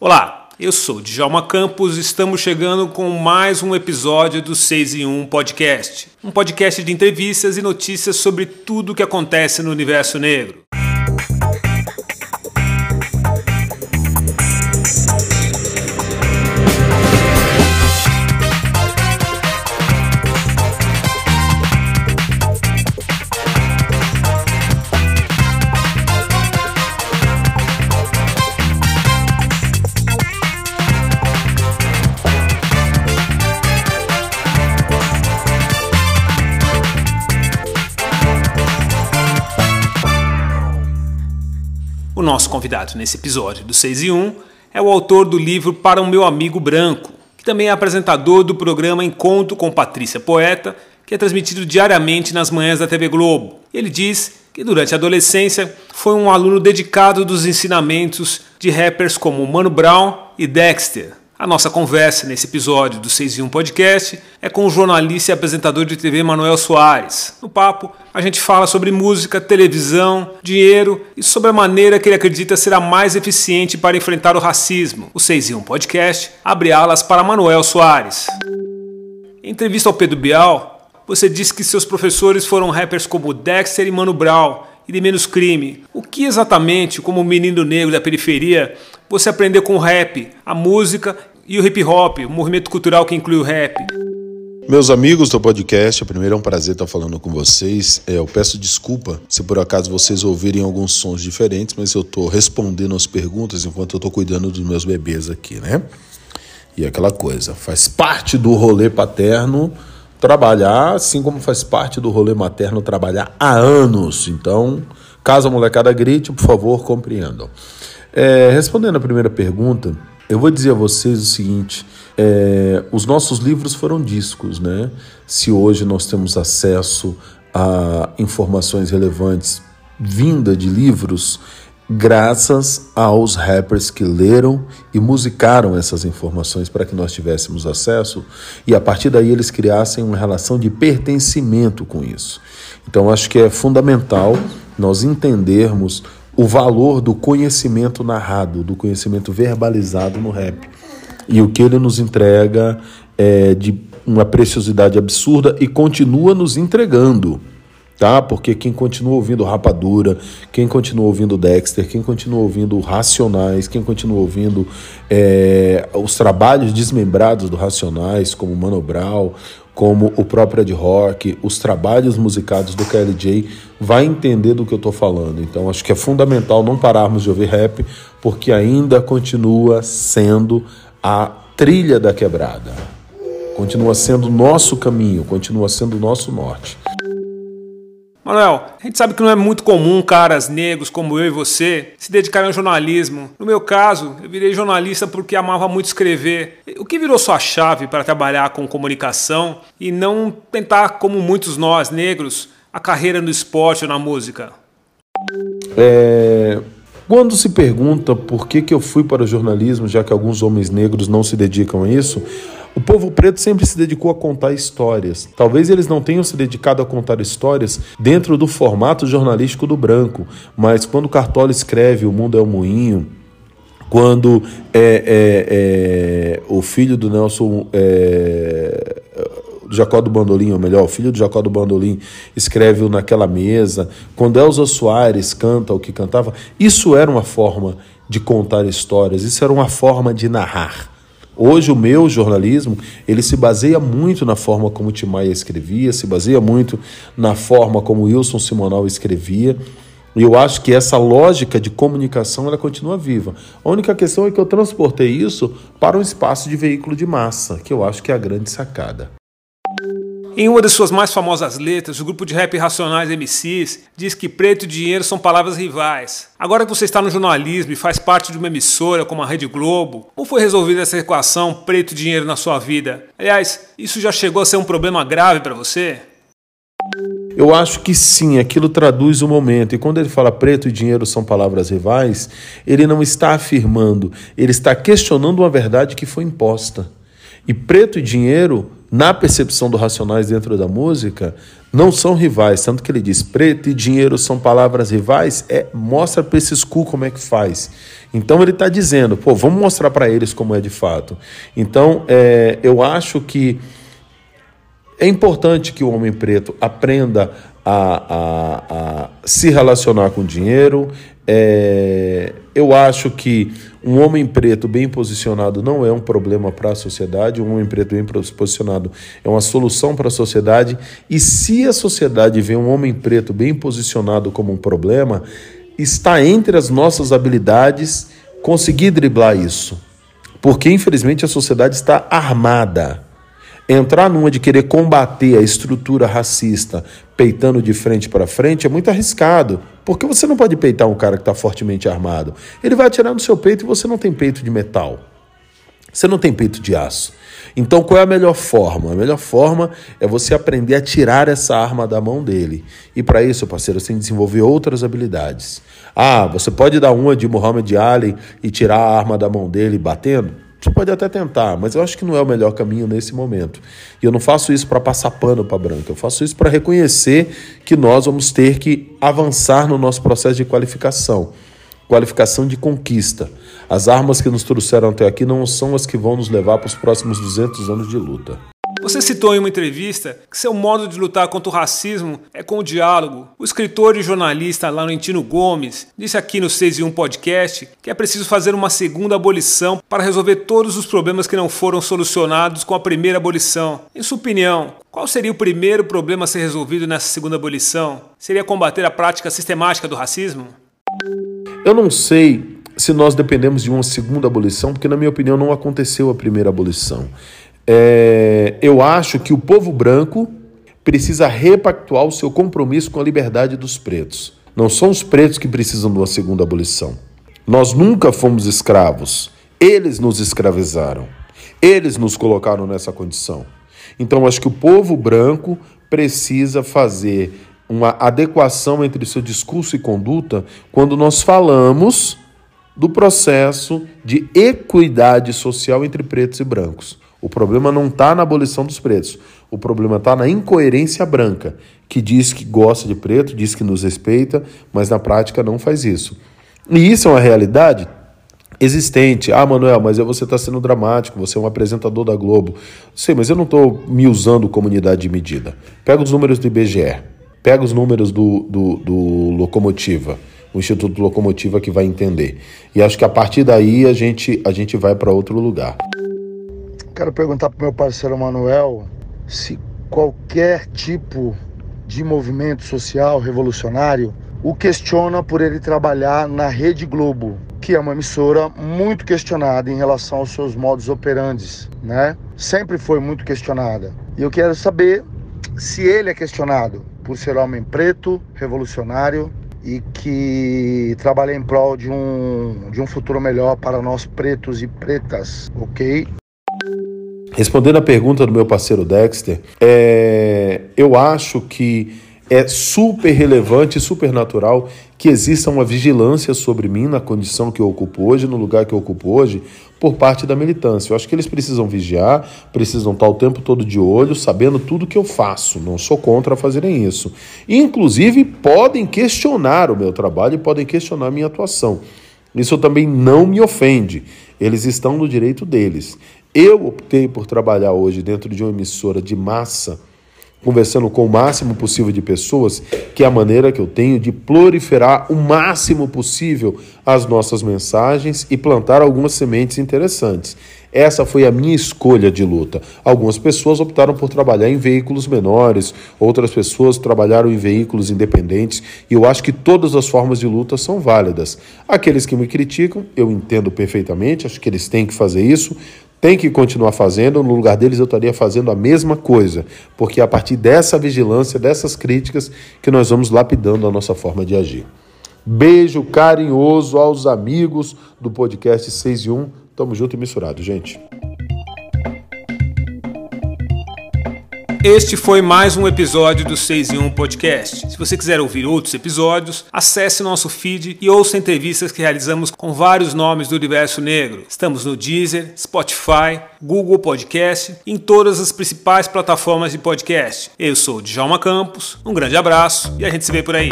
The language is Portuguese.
Olá, eu sou Djalma Campos e estamos chegando com mais um episódio do 6 em 1 Podcast. Um podcast de entrevistas e notícias sobre tudo o que acontece no universo negro. Nosso convidado nesse episódio do 6 e 1 é o autor do livro Para o Meu Amigo Branco, que também é apresentador do programa Encontro com Patrícia Poeta, que é transmitido diariamente nas manhãs da TV Globo. Ele diz que durante a adolescência foi um aluno dedicado dos ensinamentos de rappers como Mano Brown e Dexter. A nossa conversa nesse episódio do 6 em 1 Podcast é com o jornalista e apresentador de TV Manuel Soares. No papo, a gente fala sobre música, televisão, dinheiro e sobre a maneira que ele acredita ser a mais eficiente para enfrentar o racismo. O 6 em 1 Podcast abre alas para Manuel Soares. Em entrevista ao Pedro Bial, você disse que seus professores foram rappers como Dexter e Mano Brown e de menos crime. O que exatamente, como menino negro da periferia, você aprendeu com o rap, a música e o hip hop, o movimento cultural que inclui o rap? Meus amigos do podcast, primeiro é um prazer estar falando com vocês. É, eu peço desculpa se por acaso vocês ouvirem alguns sons diferentes, mas eu estou respondendo as perguntas enquanto eu estou cuidando dos meus bebês aqui, né? E aquela coisa, faz parte do rolê paterno trabalhar, assim como faz parte do rolê materno trabalhar há anos. Então, caso a molecada grite, por favor, compreendam. É, respondendo a primeira pergunta, eu vou dizer a vocês o seguinte: é, os nossos livros foram discos, né? Se hoje nós temos acesso a informações relevantes vinda de livros, graças aos rappers que leram e musicaram essas informações para que nós tivéssemos acesso e a partir daí eles criassem uma relação de pertencimento com isso. Então acho que é fundamental nós entendermos o valor do conhecimento narrado, do conhecimento verbalizado no rap. E o que ele nos entrega é de uma preciosidade absurda e continua nos entregando tá? Porque quem continua ouvindo Rapadura, quem continua ouvindo Dexter, quem continua ouvindo Racionais, quem continua ouvindo é, os trabalhos desmembrados do Racionais, como Mano Brown, como o próprio Ed Rock, os trabalhos musicados do KLJ, vai entender do que eu estou falando. Então acho que é fundamental não pararmos de ouvir rap, porque ainda continua sendo a trilha da quebrada. Continua sendo nosso caminho, continua sendo nosso norte. Manuel, a gente sabe que não é muito comum caras negros como eu e você se dedicarem ao jornalismo. No meu caso, eu virei jornalista porque amava muito escrever. O que virou sua chave para trabalhar com comunicação e não tentar, como muitos nós negros, a carreira no esporte ou na música? É, quando se pergunta por que, que eu fui para o jornalismo, já que alguns homens negros não se dedicam a isso, o povo preto sempre se dedicou a contar histórias. Talvez eles não tenham se dedicado a contar histórias dentro do formato jornalístico do branco, mas quando Cartola escreve O Mundo é o Moinho, quando é, é, é, o filho do Nelson é, Jacó do Bandolim, ou melhor, o filho do Jacó do Bandolim escreve o Naquela Mesa, quando Elza Soares canta o que cantava, isso era uma forma de contar histórias, isso era uma forma de narrar. Hoje o meu jornalismo, ele se baseia muito na forma como Timaya escrevia, se baseia muito na forma como Wilson Simonal escrevia. E eu acho que essa lógica de comunicação ela continua viva. A única questão é que eu transportei isso para um espaço de veículo de massa, que eu acho que é a grande sacada. Em uma de suas mais famosas letras, o grupo de rap Racionais MCs diz que preto e dinheiro são palavras rivais. Agora que você está no jornalismo e faz parte de uma emissora como a Rede Globo, como foi resolvida essa equação preto e dinheiro na sua vida? Aliás, isso já chegou a ser um problema grave para você? Eu acho que sim, aquilo traduz o momento. E quando ele fala preto e dinheiro são palavras rivais, ele não está afirmando, ele está questionando uma verdade que foi imposta. E preto e dinheiro na percepção do Racionais dentro da música, não são rivais. Tanto que ele diz: preto e dinheiro são palavras rivais. É, mostra para esses cu como é que faz. Então ele está dizendo: pô, vamos mostrar para eles como é de fato. Então é, eu acho que é importante que o homem preto aprenda a, a, a se relacionar com dinheiro. É, eu acho que um homem preto bem posicionado não é um problema para a sociedade, um homem preto bem posicionado é uma solução para a sociedade. E se a sociedade vê um homem preto bem posicionado como um problema, está entre as nossas habilidades conseguir driblar isso. Porque, infelizmente, a sociedade está armada. Entrar numa de querer combater a estrutura racista peitando de frente para frente é muito arriscado, porque você não pode peitar um cara que está fortemente armado. Ele vai atirar no seu peito e você não tem peito de metal. Você não tem peito de aço. Então, qual é a melhor forma? A melhor forma é você aprender a tirar essa arma da mão dele. E para isso, parceiro, você tem que desenvolver outras habilidades. Ah, você pode dar uma de Muhammad Ali e tirar a arma da mão dele batendo? Você pode até tentar, mas eu acho que não é o melhor caminho nesse momento. E eu não faço isso para passar pano para branca, eu faço isso para reconhecer que nós vamos ter que avançar no nosso processo de qualificação qualificação de conquista. As armas que nos trouxeram até aqui não são as que vão nos levar para os próximos 200 anos de luta. Você citou em uma entrevista que seu modo de lutar contra o racismo é com o diálogo. O escritor e jornalista Laurentino Gomes disse aqui no 6 e 1 podcast que é preciso fazer uma segunda abolição para resolver todos os problemas que não foram solucionados com a primeira abolição. Em sua opinião, qual seria o primeiro problema a ser resolvido nessa segunda abolição? Seria combater a prática sistemática do racismo? Eu não sei se nós dependemos de uma segunda abolição, porque, na minha opinião, não aconteceu a primeira abolição. É, eu acho que o povo branco precisa repactuar o seu compromisso com a liberdade dos pretos. Não são os pretos que precisam de uma segunda abolição. Nós nunca fomos escravos. Eles nos escravizaram. Eles nos colocaram nessa condição. Então, acho que o povo branco precisa fazer uma adequação entre seu discurso e conduta quando nós falamos do processo de equidade social entre pretos e brancos. O problema não está na abolição dos pretos. O problema está na incoerência branca, que diz que gosta de preto, diz que nos respeita, mas na prática não faz isso. E isso é uma realidade existente. Ah, Manuel, mas você está sendo dramático, você é um apresentador da Globo. Sei, mas eu não estou me usando como unidade de medida. Pega os números do IBGE, pega os números do, do, do Locomotiva, o Instituto Locomotiva que vai entender. E acho que a partir daí a gente, a gente vai para outro lugar. Quero perguntar para meu parceiro Manuel se qualquer tipo de movimento social revolucionário o questiona por ele trabalhar na Rede Globo, que é uma emissora muito questionada em relação aos seus modos operantes, né? Sempre foi muito questionada. E eu quero saber se ele é questionado por ser homem preto, revolucionário e que trabalha em prol de um, de um futuro melhor para nós pretos e pretas, ok? Respondendo a pergunta do meu parceiro Dexter, é, eu acho que é super relevante e super natural que exista uma vigilância sobre mim na condição que eu ocupo hoje, no lugar que eu ocupo hoje, por parte da militância. Eu acho que eles precisam vigiar, precisam estar o tempo todo de olho, sabendo tudo que eu faço. Não sou contra fazerem isso. Inclusive, podem questionar o meu trabalho e podem questionar a minha atuação. Isso também não me ofende. Eles estão no direito deles. Eu optei por trabalhar hoje dentro de uma emissora de massa, conversando com o máximo possível de pessoas, que é a maneira que eu tenho de proliferar o máximo possível as nossas mensagens e plantar algumas sementes interessantes. Essa foi a minha escolha de luta. Algumas pessoas optaram por trabalhar em veículos menores, outras pessoas trabalharam em veículos independentes, e eu acho que todas as formas de luta são válidas. Aqueles que me criticam, eu entendo perfeitamente, acho que eles têm que fazer isso tem que continuar fazendo, no lugar deles eu estaria fazendo a mesma coisa, porque é a partir dessa vigilância, dessas críticas, que nós vamos lapidando a nossa forma de agir. Beijo carinhoso aos amigos do podcast 6 e 1. Tamo junto e misturado, gente. Este foi mais um episódio do 6 em 1 Podcast. Se você quiser ouvir outros episódios, acesse nosso feed e ouça entrevistas que realizamos com vários nomes do universo negro. Estamos no Deezer, Spotify, Google Podcast e em todas as principais plataformas de podcast. Eu sou Djalma Campos, um grande abraço e a gente se vê por aí.